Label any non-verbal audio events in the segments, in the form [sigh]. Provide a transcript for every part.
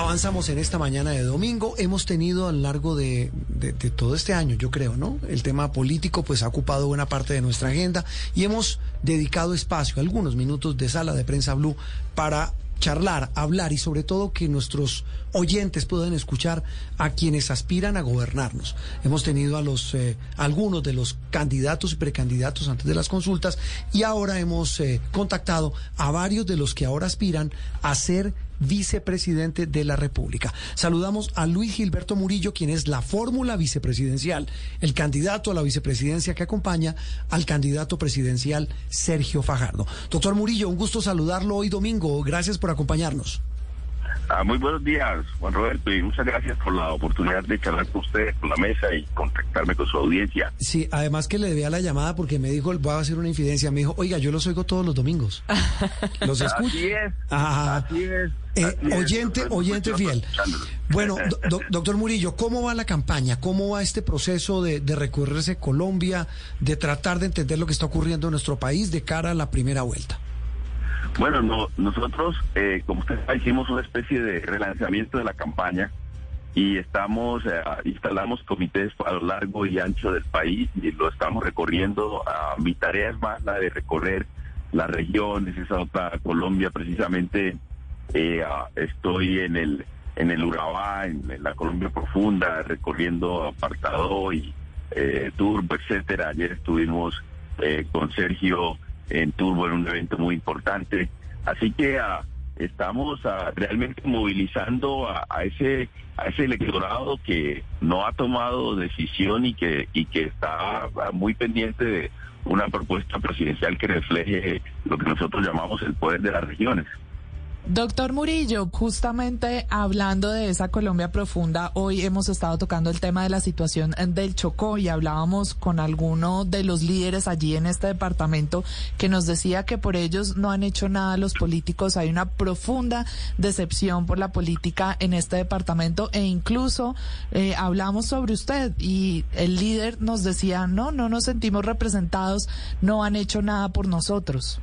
Avanzamos en esta mañana de domingo. Hemos tenido a lo largo de, todo este año, yo creo, ¿no? El tema político pues ha ocupado buena parte de nuestra agenda y hemos dedicado espacio, algunos minutos de sala de prensa blue para charlar, hablar y sobre todo que nuestros oyentes puedan escuchar a quienes aspiran a gobernarnos. Hemos tenido a los eh, algunos de los candidatos y precandidatos antes de las consultas y ahora hemos eh, contactado a varios de los que ahora aspiran a ser vicepresidente de la República. Saludamos a Luis Gilberto Murillo, quien es la fórmula vicepresidencial, el candidato a la vicepresidencia que acompaña al candidato presidencial Sergio Fajardo. Doctor Murillo, un gusto saludarlo hoy domingo. Gracias por acompañarnos. Ah, muy buenos días, Juan Roberto, y muchas gracias por la oportunidad de charlar con usted, con la mesa y contactarme con su audiencia. Sí, además que le debía la llamada porque me dijo, voy a hacer una infidencia, me dijo, oiga, yo los oigo todos los domingos. [laughs] Los escucho. Así es, Ajá. así es. Eh, oyente, oyente fiel. Bueno, [laughs] do- doctor Murillo, ¿cómo va la campaña? ¿Cómo va este proceso de, de recorrerse Colombia, de tratar de entender lo que está ocurriendo en nuestro país de cara a la primera vuelta? Bueno, no, nosotros, eh, como usted sabe, hicimos una especie de relanzamiento de la campaña y estamos, eh, instalamos comités a lo largo y ancho del país y lo estamos recorriendo. Ah, mi tarea es más la de recorrer las regiones, esa otra Colombia precisamente. eh, ah, estoy en el en el Urabá, en, en la Colombia profunda, recorriendo Apartado y eh, Turbo, etcétera. Ayer estuvimos eh, con Sergio en Turbo en un evento muy importante. Así que ah, estamos ah, realmente movilizando a, a ese a ese electorado que no ha tomado decisión y que y que está ah, muy pendiente de una propuesta presidencial que refleje lo que nosotros llamamos el poder de las regiones. Doctor Murillo, justamente hablando de esa Colombia profunda, hoy hemos estado tocando el tema de la situación del Chocó y hablábamos con alguno de los líderes allí en este departamento que nos decía que por ellos no han hecho nada los políticos. Hay una profunda decepción por la política en este departamento e incluso eh, hablamos sobre usted y el líder nos decía, no, no nos sentimos representados, no han hecho nada por nosotros.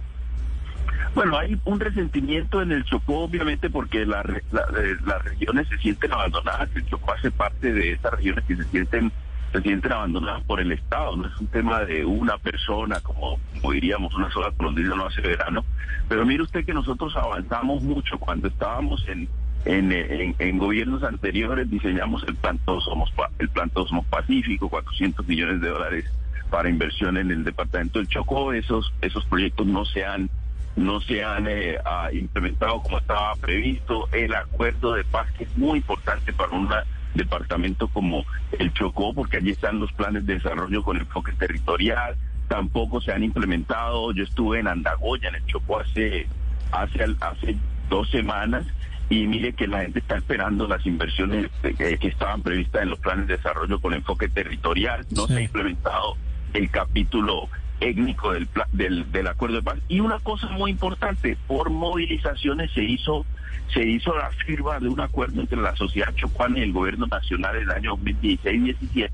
Bueno, hay un resentimiento en el Chocó, obviamente, porque la la- eh, las regiones se sienten abandonadas. El Chocó hace parte de estas regiones que se sienten se sienten abandonadas por el Estado. No es un tema de una persona, como, diríamos, una sola colombiana no hace verano. Pero mire usted que nosotros avanzamos mucho cuando estábamos en en, en- en gobiernos anteriores diseñamos el plan Somos el plan Somos Pacífico, 400 millones de dólares para inversión en el departamento del Chocó. Esos esos proyectos no se han no se han eh, ah, implementado como estaba previsto. El acuerdo de paz que es muy importante para un departamento como el Chocó, porque allí están los planes de desarrollo con enfoque territorial. Tampoco se han implementado. Yo estuve en Andagoya, en el Chocó, hace hace hace dos semanas y mire que la gente está esperando las inversiones que estaban previstas en los planes de desarrollo con enfoque territorial. No Sí. se ha implementado el capítulo étnico del, del, del acuerdo de paz. Y una cosa muy importante, por movilizaciones se hizo se hizo la firma de un acuerdo entre la sociedad chocuana y el gobierno nacional en el año 2016-17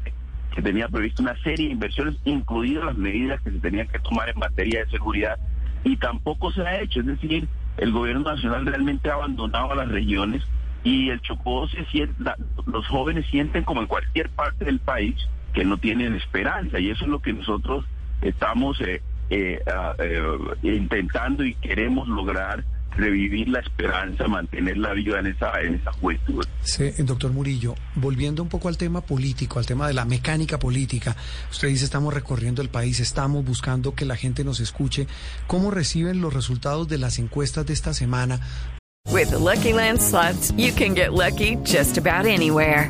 que tenía previsto una serie de inversiones, incluidas las medidas que se tenían que tomar en materia de seguridad, y tampoco se ha hecho. Es decir, el gobierno nacional realmente ha abandonado a las regiones y el Chocó se siente, la- los jóvenes sienten como en cualquier parte del país que no tienen esperanza y eso es lo que nosotros estamos eh, eh, eh, intentando y queremos lograr revivir la esperanza, mantenerla viva en esa en esa juventud. Sí, doctor Murillo, volviendo un poco al tema político, al tema de la mecánica política, usted dice estamos recorriendo el país, estamos buscando que la gente nos escuche. ¿Cómo reciben los resultados de las encuestas de esta semana? With the Lucky Land slots, you can get lucky just about anywhere.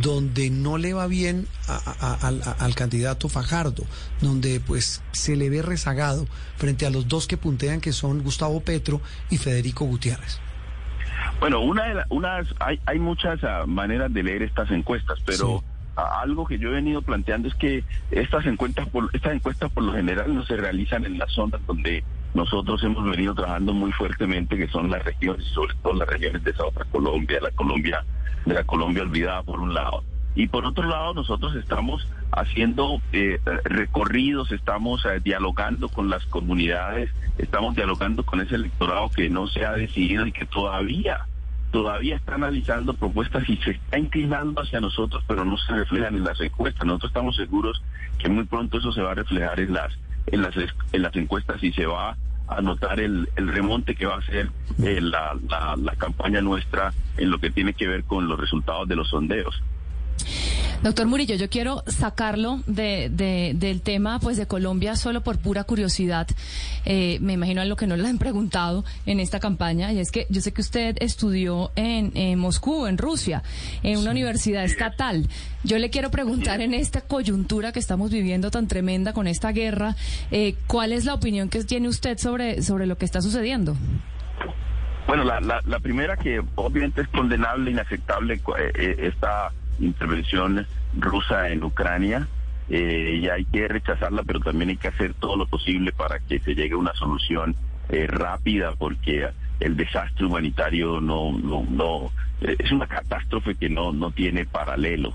Donde no le va bien a- a- a- al, candidato Fajardo, donde pues se le ve rezagado frente a los dos que puntean que son Gustavo Petro y Federico Gutiérrez. Bueno, una de la- unas, hay, hay muchas ah, maneras de leer estas encuestas, pero Sí. algo que yo he venido planteando es que estas encuestas, por, estas encuestas por lo general no se realizan en las zonas donde nosotros hemos venido trabajando muy fuertemente, que son las regiones, sobre todo las regiones de otra Colombia, la Colombia, de la Colombia olvidada por un lado. Y por otro lado, nosotros estamos haciendo eh, recorridos, estamos eh, dialogando con las comunidades, estamos dialogando con ese electorado que no se ha decidido y que todavía, todavía está analizando propuestas y se está inclinando hacia nosotros, pero no se reflejan en las encuestas. Nosotros estamos seguros que muy pronto eso se va a reflejar en las, en las, en las encuestas y se va a notar el, el remonte que va a hacer eh, la, la, la campaña nuestra en lo que tiene que ver con los resultados de los sondeos. Doctor Murillo, yo quiero sacarlo de, de- del tema pues de Colombia solo por pura curiosidad. Eh, me imagino a lo que no le han preguntado en esta campaña, y es que yo sé que usted estudió en, en Moscú, en Rusia, en una universidad estatal. Yo le quiero preguntar en esta coyuntura que estamos viviendo tan tremenda con esta guerra, eh, ¿cuál es la opinión que tiene usted sobre, sobre lo que está sucediendo? Bueno, la, la, la primera que obviamente es condenable, inaceptable eh, eh, esta intervención rusa en Ucrania eh, y hay que rechazarla, pero también hay que hacer todo lo posible para que se llegue a una solución eh, rápida, porque el desastre humanitario no, no, no eh, es una catástrofe que no, no tiene paralelo.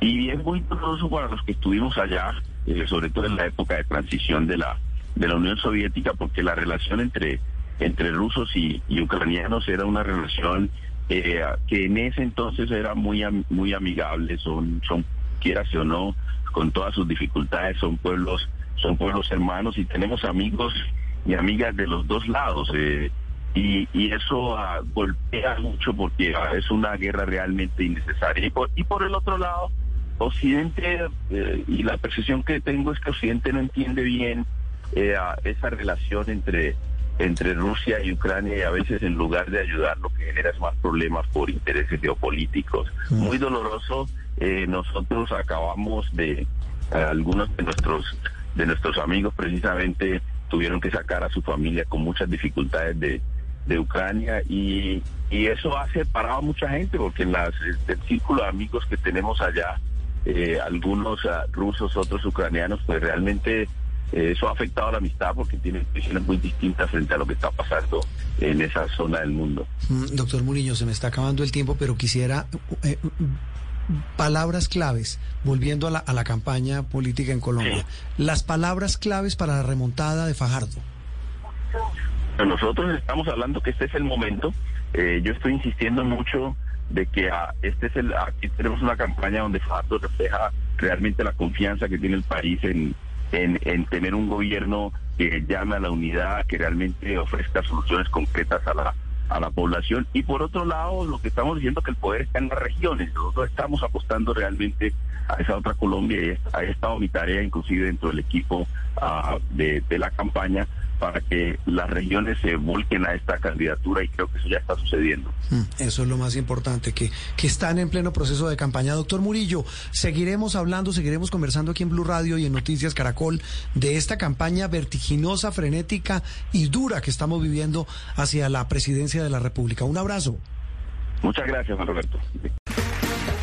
Y es muy doloroso para los que estuvimos allá, eh, sobre todo en la época de transición de la, de la Unión Soviética, porque la relación entre, entre rusos y, y ucranianos era una relación eh, que en ese entonces era muy, muy amigable, son, son, quieras o no, con todas sus dificultades, son pueblos, son pueblos hermanos y tenemos amigos y amigas de los dos lados. eh, y, y eso ah, golpea mucho porque ah, es una guerra realmente innecesaria. Y por, y por el otro lado, Occidente, eh, y la percepción que tengo es que Occidente no entiende bien eh, a esa relación entre, entre Rusia y Ucrania y a veces en lugar de ayudar lo que genera es más problemas por intereses geopolíticos. Muy doloroso, eh, nosotros acabamos de, algunos de nuestros, de nuestros amigos precisamente tuvieron que sacar a su familia con muchas dificultades de, de Ucrania y, y eso ha separado a mucha gente porque en las, el círculo de amigos que tenemos allá, eh, algunos ah, rusos, otros ucranianos, pues realmente eso ha afectado a la amistad porque tienen visiones muy distintas frente a lo que está pasando en esa zona del mundo. Mm, Doctor Murillo, se me está acabando el tiempo, pero quisiera eh, palabras claves, volviendo a la, a la campaña política en Colombia. Las palabras claves para la remontada de Fajardo. Nosotros estamos hablando que este es el momento. Eh, yo estoy insistiendo mucho de que ah, este es el, aquí tenemos una campaña donde Fajardo refleja realmente la confianza que tiene el país en, en, en tener un gobierno que llame a la unidad, que realmente ofrezca soluciones concretas a la a la población. Y por otro lado lo que estamos diciendo que el poder está en las regiones. Nosotros estamos apostando realmente a esa otra Colombia y ha estado mi tarea inclusive dentro del equipo de, de la campaña para que las regiones se volquen a esta candidatura y creo que eso ya está sucediendo. Mm, Eso es lo más importante, que, que están en pleno proceso de campaña. Doctor Murillo, seguiremos hablando, seguiremos conversando aquí en Blue Radio y en Noticias Caracol de esta campaña vertiginosa, frenética y dura que estamos viviendo hacia la presidencia de la República. Un abrazo. Muchas gracias, Juan Roberto.